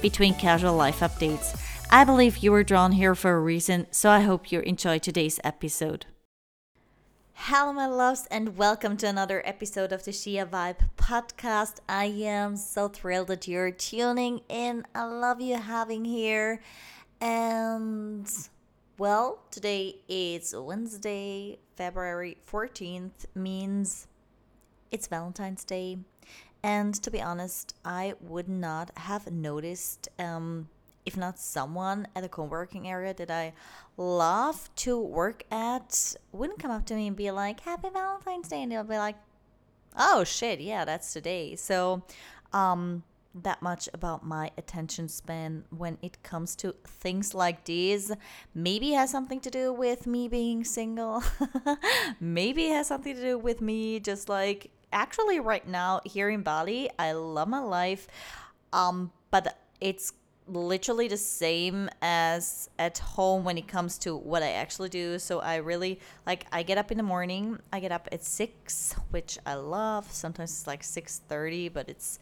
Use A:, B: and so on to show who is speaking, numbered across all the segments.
A: between casual life updates. I believe you were drawn here for a reason, so I hope you enjoy today's episode. Hello, my loves, and welcome to another episode of the Shia Vibe podcast. I am so thrilled that you're tuning in. I love you having here. And well, today is Wednesday, February 14th, means it's Valentine's Day. And to be honest, I would not have noticed, um, if not someone at a co working area that I love to work at, wouldn't come up to me and be like, Happy Valentine's Day. And they'll be like, Oh shit, yeah, that's today. So, um, that much about my attention span when it comes to things like these. Maybe has something to do with me being single. Maybe it has something to do with me just like actually right now here in Bali, I love my life. Um, but it's literally the same as at home when it comes to what I actually do. So I really like I get up in the morning. I get up at 6, which I love. Sometimes it's like 6:30, but it's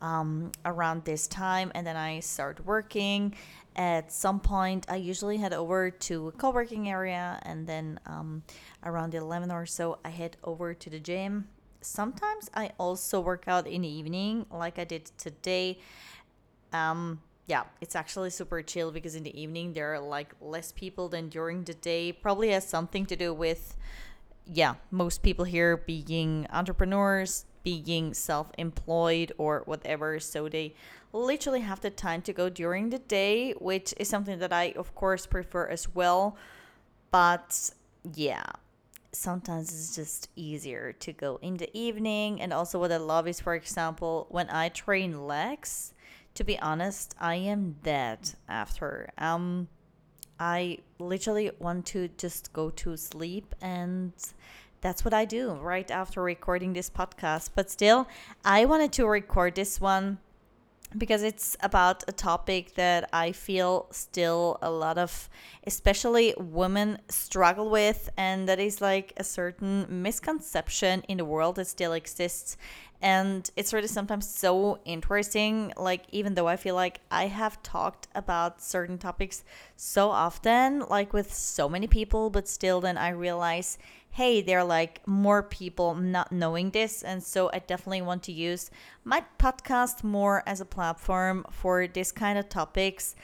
A: um, around this time and then I start working. At some point, I usually head over to a co-working area and then um, around 11 or so, I head over to the gym sometimes I also work out in the evening, like I did today. Um, yeah, it's actually super chill because in the evening there are like less people than during the day. Probably has something to do with, yeah, most people here being entrepreneurs, being self employed or whatever. So they literally have the time to go during the day, which is something that I, of course, prefer as well. But yeah, sometimes it's just easier to go in the evening. And also, what I love is, for example, when I train legs, to be honest, I am dead after. Um, I literally want to just go to sleep and that's what I do right after recording this podcast. But still, I wanted to record this one because it's about a topic that I feel still a lot of, especially women, struggle with, and that is like a certain misconception in the world that still exists. And it's really sometimes so interesting. Like, even though I feel like I have talked about certain topics so often, like with so many people, but still, then I realize hey, there are like more people not knowing this. And so I definitely want to use my podcast more as a platform for this kind of topics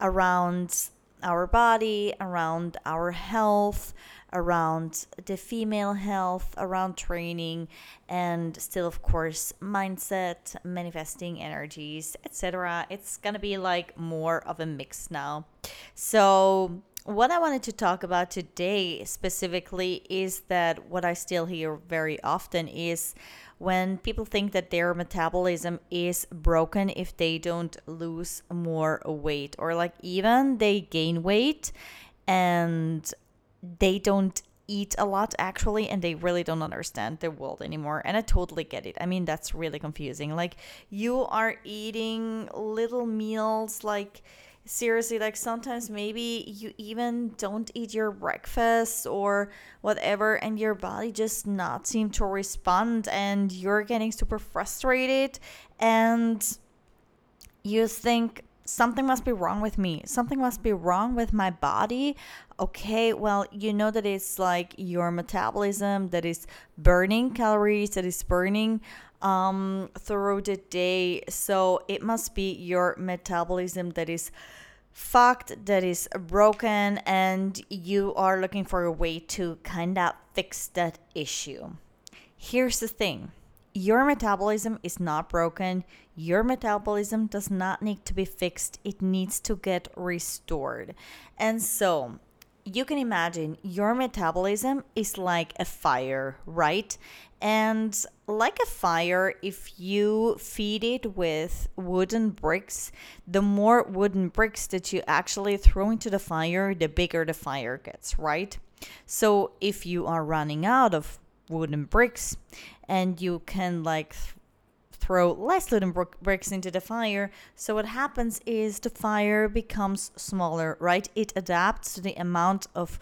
A: around our body, around our health, around the female health, around training, and still, of course, mindset, manifesting energies, etc. It's gonna be like more of a mix now. So, what I wanted to talk about today specifically is that what I still hear very often is when people think that their metabolism is broken if they don't lose more weight or like even they gain weight and they don't eat a lot actually and they really don't understand the world anymore and i totally get it. I mean that's really confusing. Like you are eating little meals like seriously like sometimes maybe you even don't eat your breakfast or whatever and your body just not seem to respond and you're getting super frustrated and you think something must be wrong with me. Something must be wrong with my body. Okay well you know that it's like your metabolism that is burning calories that is burning um, through the day. So it must be your metabolism that is fucked, that is broken, and you are looking for a way to kind of fix that issue. Here's the thing your metabolism is not broken. Your metabolism does not need to be fixed, it needs to get restored. And so, you can imagine your metabolism is like a fire, right? And like a fire, if you feed it with wooden bricks, the more wooden bricks that you actually throw into the fire, the bigger the fire gets, right? So if you are running out of wooden bricks and you can like throw less wooden bricks into the fire. So what happens is the fire becomes smaller, right? It adapts to the amount of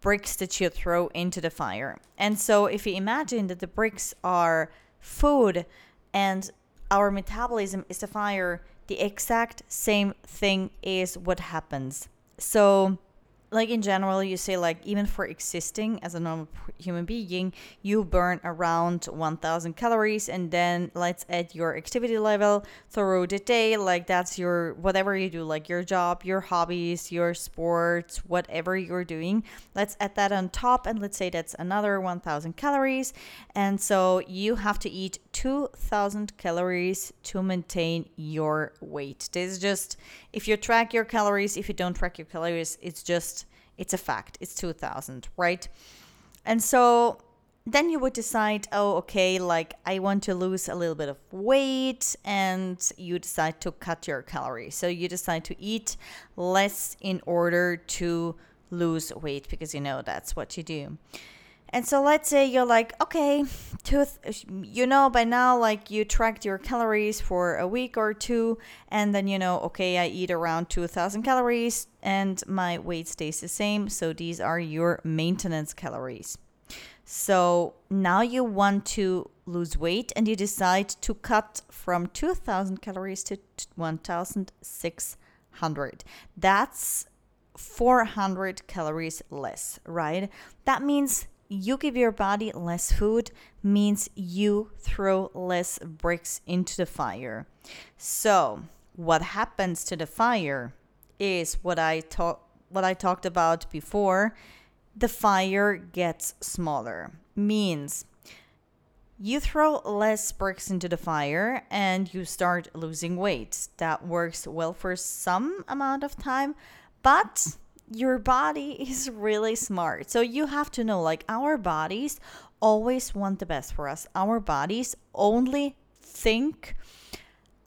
A: bricks that you throw into the fire. And so if you imagine that the bricks are food and our metabolism is the fire, the exact same thing is what happens. So like in general you say like even for existing as a normal human being you burn around 1000 calories and then let's add your activity level throughout the day. Like that's your whatever you do like your job your hobbies your sports whatever you're doing let's add that on top and let's say that's another 1000 calories. And so you have to eat 2000 calories to maintain your weight. This is just if you track your calories if you don't track your calories it's just it's a fact. It's 2000, right? And so then you would decide, oh, okay, like I want to lose a little bit of weight, and you decide to cut your calories. So you decide to eat less in order to lose weight because you know that's what you do. And so let's say you're like, okay, you know, by now, like you tracked your calories for a week or two, and then you know, okay, I eat around 2000 calories and my weight stays the same. So these are your maintenance calories. So now you want to lose weight and you decide to cut from 2000 calories to 1600. That's 400 calories less, right? That means you give your body less food means you throw less bricks into the fire. So, what happens to the fire is what I talk what I talked about before. The fire gets smaller. Means you throw less bricks into the fire and you start losing weight. That works well for some amount of time, but your body is really smart. So you have to know like our bodies always want the best for us. Our bodies only think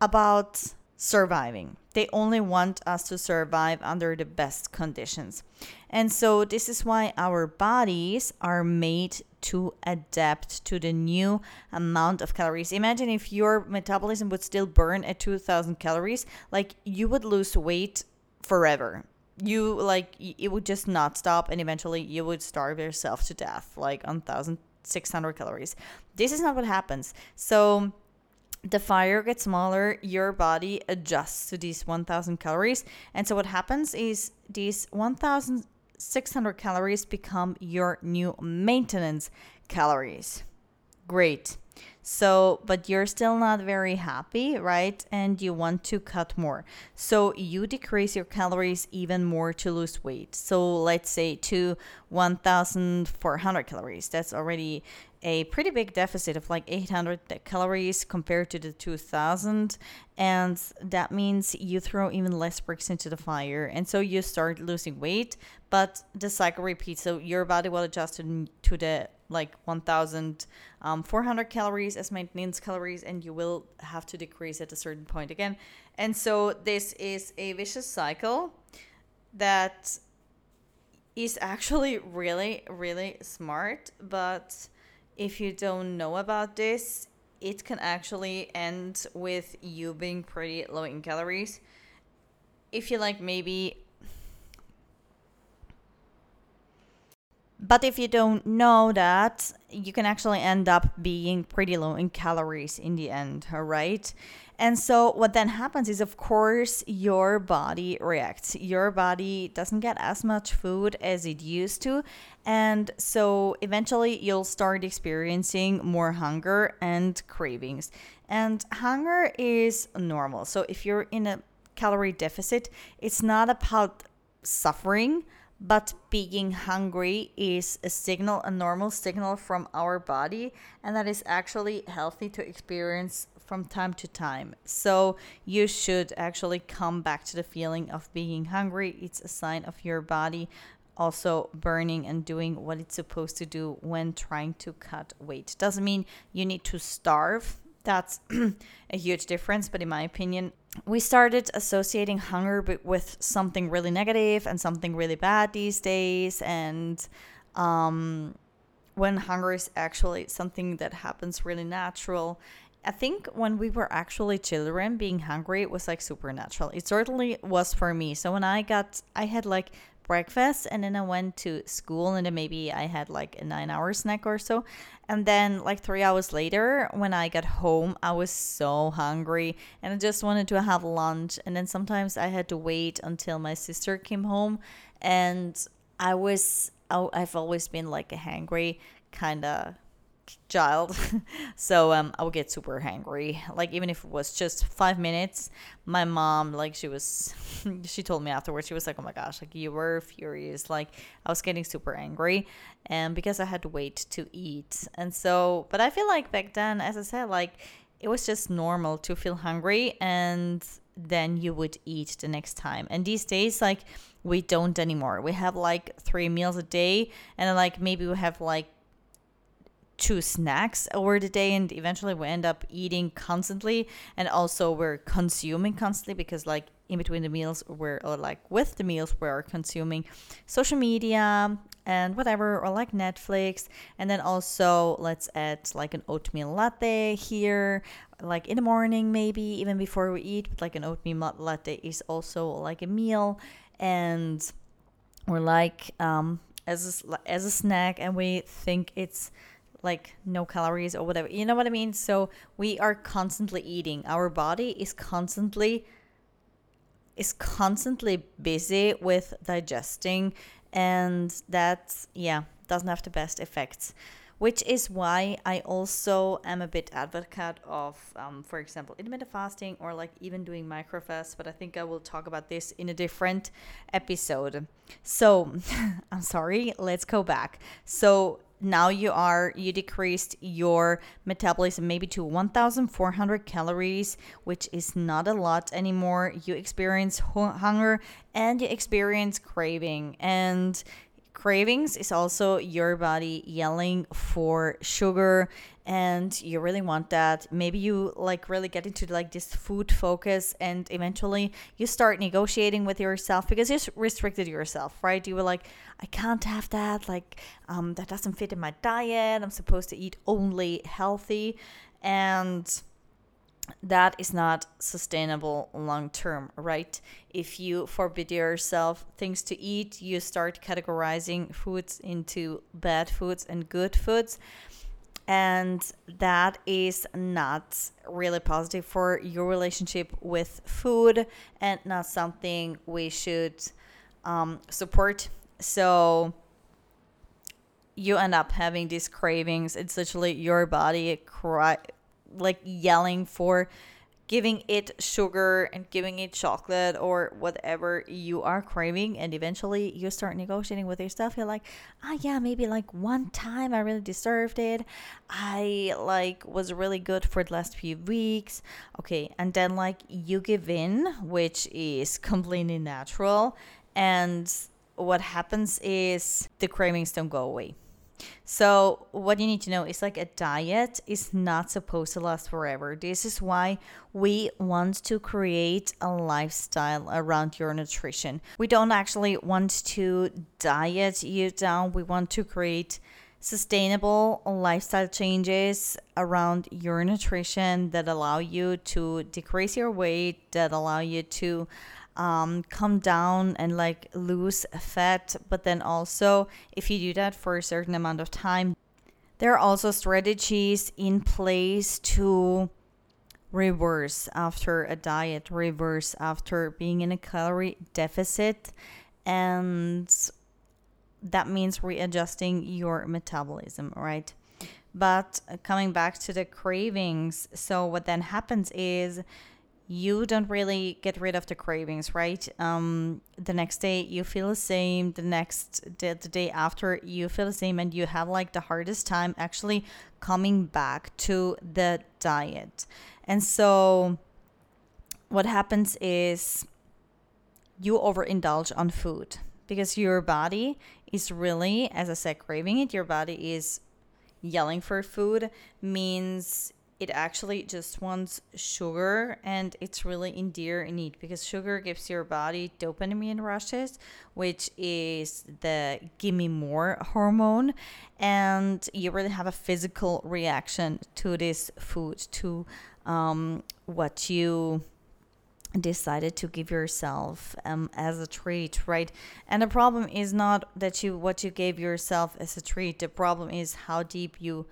A: about surviving. They only want us to survive under the best conditions. And so this is why our bodies are made to adapt to the new amount of calories. Imagine if your metabolism would still burn at 2000 calories, like you would lose weight forever you like it would just not stop and eventually you would starve yourself to death like on 1600 calories. This is not what happens. So the fire gets smaller your body adjusts to these 1000 calories and so what happens is these 1600 calories become your new maintenance calories. Great so, but you're still not very happy, right? And you want to cut more. So, you decrease your calories even more to lose weight. So, let's say to 1400 calories. That's already a pretty big deficit of like 800 calories compared to the 2000 and that means you throw even less bricks into the fire and so you start losing weight but the cycle repeats so your body will adjust to the like 1400 um, calories as maintenance calories and you will have to decrease at a certain point again. And so this is a vicious cycle that is actually really really smart but if you don't know about this it can actually end with you being pretty low in calories. If you like maybe But if you don't know that, you can actually end up being pretty low in calories in the end, all right? And so, what then happens is, of course, your body reacts. Your body doesn't get as much food as it used to. And so, eventually, you'll start experiencing more hunger and cravings. And hunger is normal. So, if you're in a calorie deficit, it's not about suffering but being hungry is a signal, a normal signal from our body, and that is actually healthy to experience from time to time. So you should actually come back to the feeling of being hungry. It's a sign of your body also burning and doing what it's supposed to do when trying to cut weight. Doesn't mean you need to starve. That's a huge difference, but in my opinion, we started associating hunger with something really negative and something really bad these days. And um, when hunger is actually something that happens really natural. I think when we were actually children, being hungry was like supernatural. It certainly was for me. So when I got, I had like breakfast and then I went to school and then maybe I had like a nine hour snack or so. And then like three hours later, when I got home, I was so hungry and I just wanted to have lunch. And then sometimes I had to wait until my sister came home and I was, I've always been like a hangry kind of child. so um, I would get super hangry. Like even if it was just five minutes, my mom like she was, she told me afterwards she was like, oh my gosh, like you were furious. Like I was getting super angry, and because I had to wait to eat. And so, but I feel like back then, as I said, like it was just normal to feel hungry and then you would eat the next time. And these days, like we don't anymore. We have like three meals a day, and like maybe we have like two snacks over the day and eventually we end up eating constantly. And also we're consuming constantly because like in between the meals we're or like with the meals we're consuming social media and whatever or like netflix. And then also let's add like an oatmeal latte here like in the morning maybe even before we eat. But like an oatmeal latte is also like a meal. And we're like um as a, as a snack and we think it's like no calories or whatever. You know what I mean? So we are constantly eating. Our body is constantly is constantly busy with digesting and that yeah, doesn't have the best effects. Which is why I also am a bit advocate of, um, for example, intermittent fasting or like even doing microfast. But I think I will talk about this in a different episode. So I'm sorry, let's go back. So now you are you decreased your metabolism maybe to 1400 calories which is not a lot anymore. You experience hunger and you experience craving. And cravings is also your body yelling for sugar and you really want that. Maybe you like really get into like this food focus and eventually you start negotiating with yourself because you restricted yourself right? You were like i can't have that like um, that doesn't fit in my diet i'm supposed to eat only healthy and that is not sustainable long term, right? If you forbid yourself things to eat, you start categorizing foods into bad foods and good foods. And that is not really positive for your relationship with food and not something we should um, support. So, you end up having these cravings. It's literally your body cry like yelling for giving it sugar and giving it chocolate or whatever you are craving. And eventually you start negotiating with yourself. You're like ah oh, yeah maybe like one time i really deserved it. I like was really good for the last few weeks. Okay and then like you give in which is completely natural. And what happens is the cravings don't go away so, what you need to know is like a diet is not supposed to last forever. This is why we want to create a lifestyle around your nutrition. We don't actually want to diet you down, we want to create sustainable lifestyle changes around your nutrition that allow you to decrease your weight, that allow you to um, come down and like lose fat. But then also, if you do that for a certain amount of time, there are also strategies in place to reverse after a diet, reverse after being in a calorie deficit. And that means readjusting your metabolism, right? But coming back to the cravings, so what then happens is you don't really get rid of the cravings, right? Um, the next day you feel the same. The next day, the day after you feel the same, and you have like the hardest time actually coming back to the diet. And so, what happens is you overindulge on food because your body is really, as I said, craving it. Your body is yelling for food, means it actually just wants sugar and it's really in dear need because sugar gives your body dopamine rushes which is the give me more hormone. And you really have a physical reaction to this food to um, what you decided to give yourself um, as a treat right? And the problem is not that you what you gave yourself as a treat. The problem is how deep you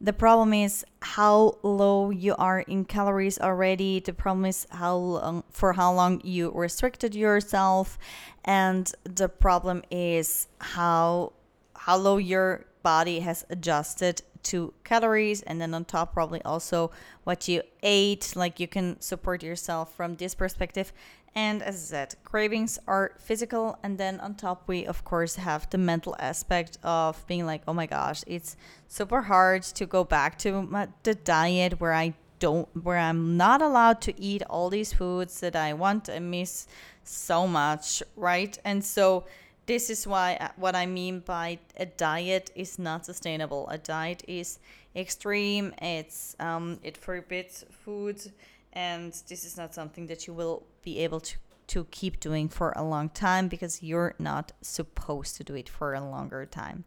A: the problem is how low you are in calories already. The problem is how long, for how long you restricted yourself, and the problem is how how low your body has adjusted to calories and then on top probably also what you ate like you can support yourself from this perspective and as I said, cravings are physical. And then on top, we of course have the mental aspect of being like, oh my gosh, it's super hard to go back to my, the diet where I don't, where I'm not allowed to eat all these foods that I want and miss so much, right? And so this is why uh, what I mean by a diet is not sustainable. A diet is extreme. It's um, it forbids foods and this is not something that you will be able to to keep doing for a long time because you're not supposed to do it for a longer time.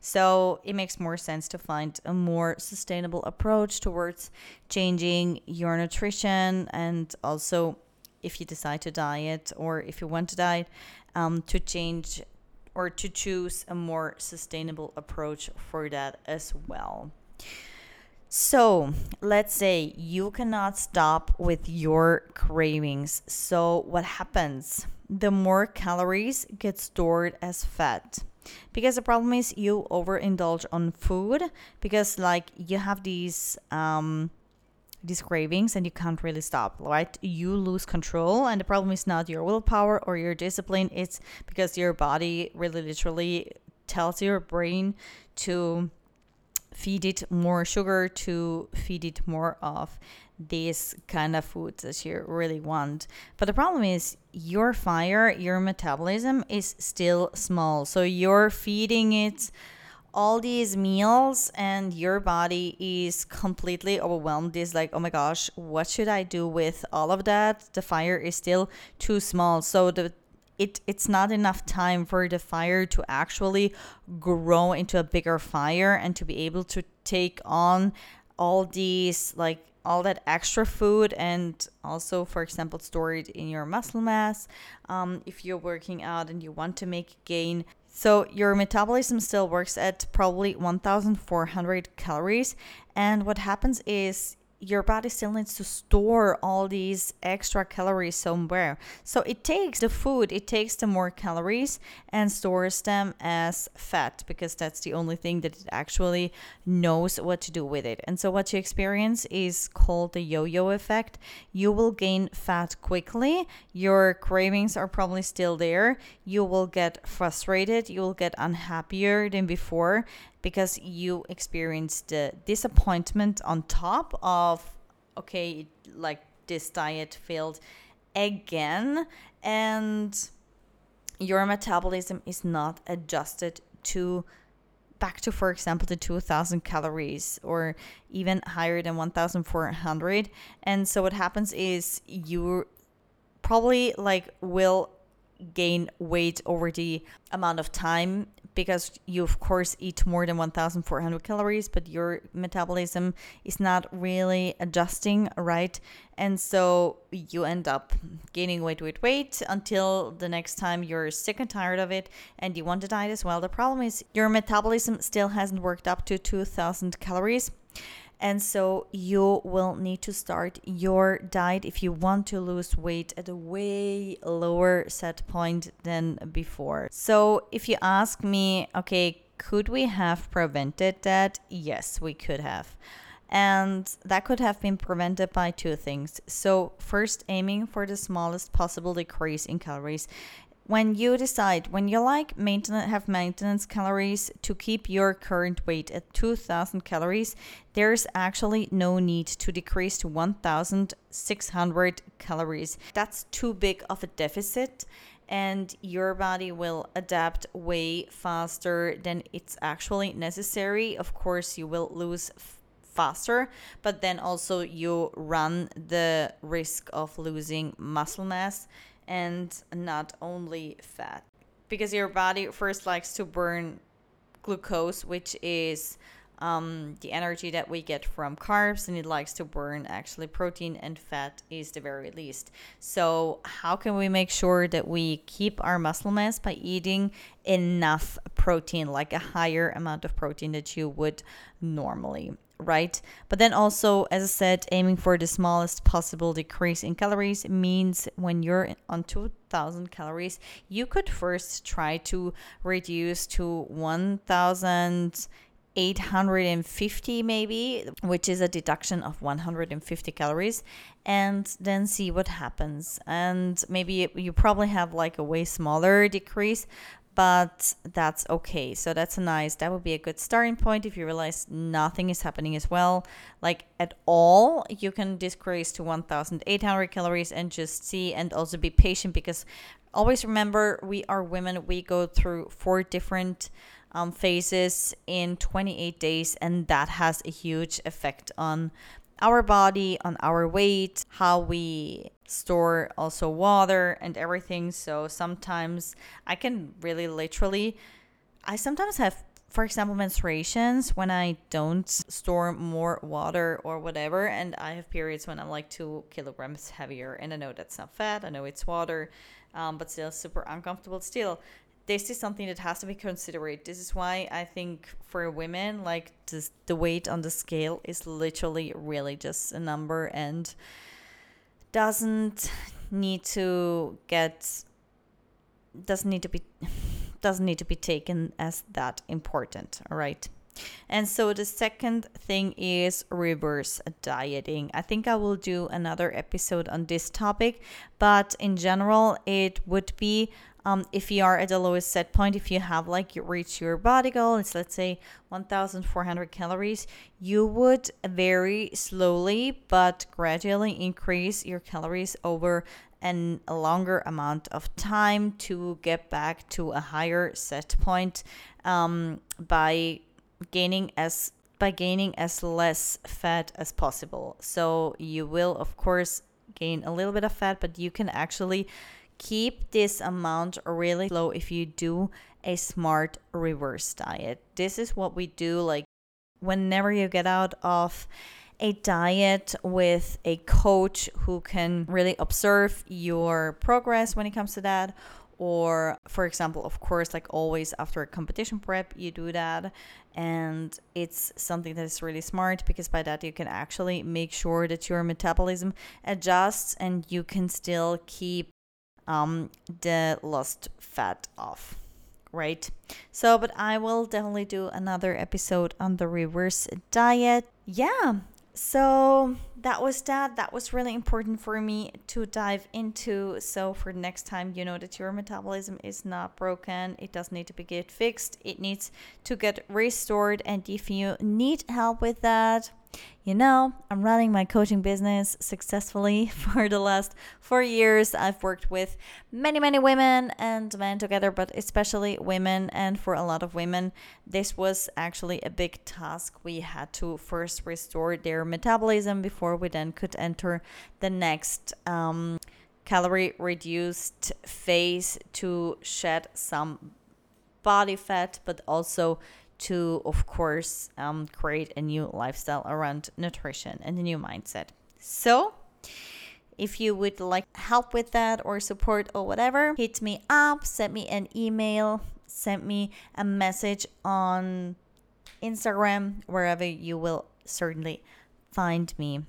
A: So it makes more sense to find a more sustainable approach towards changing your nutrition and also if you decide to diet or if you want to diet, um, to change or to choose a more sustainable approach for that as well. So, let's say you cannot stop with your cravings. So, what happens? The more calories get stored as fat. Because the problem is you overindulge on food because like you have these um these cravings and you can't really stop, right? You lose control and the problem is not your willpower or your discipline, it's because your body really literally tells your brain to feed it more sugar to feed it more of this kind of foods that you really want. But the problem is your fire, your metabolism is still small. So you're feeding it all these meals and your body is completely overwhelmed is like oh my gosh what should i do with all of that the fire is still too small so the it it's not enough time for the fire to actually grow into a bigger fire and to be able to take on all these like all that extra food and also for example store it in your muscle mass um, if you're working out and you want to make gain. So your metabolism still works at probably 1400 calories. And what happens is your body still needs to store all these extra calories somewhere. So it takes the food, it takes the more calories and stores them as fat because that's the only thing that it actually knows what to do with it. And so what you experience is called the yo yo effect. You will gain fat quickly, your cravings are probably still there, you will get frustrated, you will get unhappier than before because you experienced the disappointment on top of okay like this diet failed again and your metabolism is not adjusted to back to for example the 2000 calories or even higher than 1400 and so what happens is you probably like will gain weight over the amount of time because you of course eat more than 1400 calories but your metabolism is not really adjusting right? And so you end up gaining weight weight weight until the next time you're sick and tired of it and you want to diet as well. The problem is your metabolism still hasn't worked up to 2000 calories and so you will need to start your diet if you want to lose weight at a way lower set point than before. So if you ask me, okay, could we have prevented that? Yes, we could have. And that could have been prevented by two things. So, first, aiming for the smallest possible decrease in calories when you decide when you like maintenance have maintenance calories to keep your current weight at 2000 calories there's actually no need to decrease to 1600 calories. That's too big of a deficit and your body will adapt way faster than it's actually necessary. Of course you will lose faster but then also you run the risk of losing muscle mass and not only fat. Because your body first likes to burn glucose, which is um, the energy that we get from carbs, and it likes to burn actually protein and fat is the very least. So, how can we make sure that we keep our muscle mass by eating enough protein, like a higher amount of protein that you would normally? Right? But then also, as I said, aiming for the smallest possible decrease in calories means when you're on 2000 calories, you could first try to reduce to 1850 maybe, which is a deduction of 150 calories, and then see what happens. And maybe you probably have like a way smaller decrease, but that's okay. So that's a nice, that would be a good starting point if you realize nothing is happening as well, like at all. You can decrease to 1800 calories and just see and also be patient because always remember we are women, we go through four different um, phases in 28 days, and that has a huge effect on our body, on our weight, how we store also water and everything. So sometimes I can really literally, I sometimes have, for example, menstruations when I don't store more water or whatever. And I have periods when I'm like two kilograms heavier. And I know that's not fat, I know it's water, um, but still super uncomfortable. Still, this is something that has to be considered. This is why I think for women, like the weight on the scale is literally really just a number and doesn't need to get doesn't need to be doesn't need to be taken as that important all right and so the second thing is reverse dieting. I think I will do another episode on this topic, but in general, it would be um, if you are at the lowest set point, if you have like you reach your body goal, it's let's say 1,400 calories, you would very slowly but gradually increase your calories over an, a longer amount of time to get back to a higher set point um, by gaining as by gaining as less fat as possible. So you will of course gain a little bit of fat, but you can actually keep this amount really low if you do a smart reverse diet. This is what we do like whenever you get out of a diet with a coach who can really observe your progress when it comes to that or for example of course like always after a competition prep you do that and it's something that is really smart because by that you can actually make sure that your metabolism adjusts and you can still keep um, the lost fat off right so but i will definitely do another episode on the reverse diet yeah so that was that. That was really important for me to dive into. So for next time, you know that your metabolism is not broken. It does need to be get fixed. It needs to get restored. And if you need help with that, you know, I'm running my coaching business successfully for the last four years. I've worked with many, many women and men together, but especially women. And for a lot of women, this was actually a big task. We had to first restore their metabolism before we then could enter the next. Um, calorie reduced phase to shed some body fat, but also to, of course, um, create a new lifestyle around nutrition and a new mindset. So, if you would like help with that or support or whatever, hit me up, send me an email, send me a message on Instagram, wherever you will certainly find me.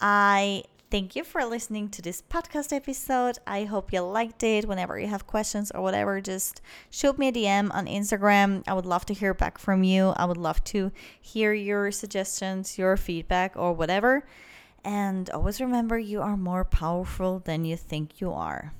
A: I Thank you for listening to this podcast episode. I hope you liked it. Whenever you have questions or whatever, just shoot me a DM on Instagram. I would love to hear back from you. I would love to hear your suggestions, your feedback, or whatever. And always remember you are more powerful than you think you are.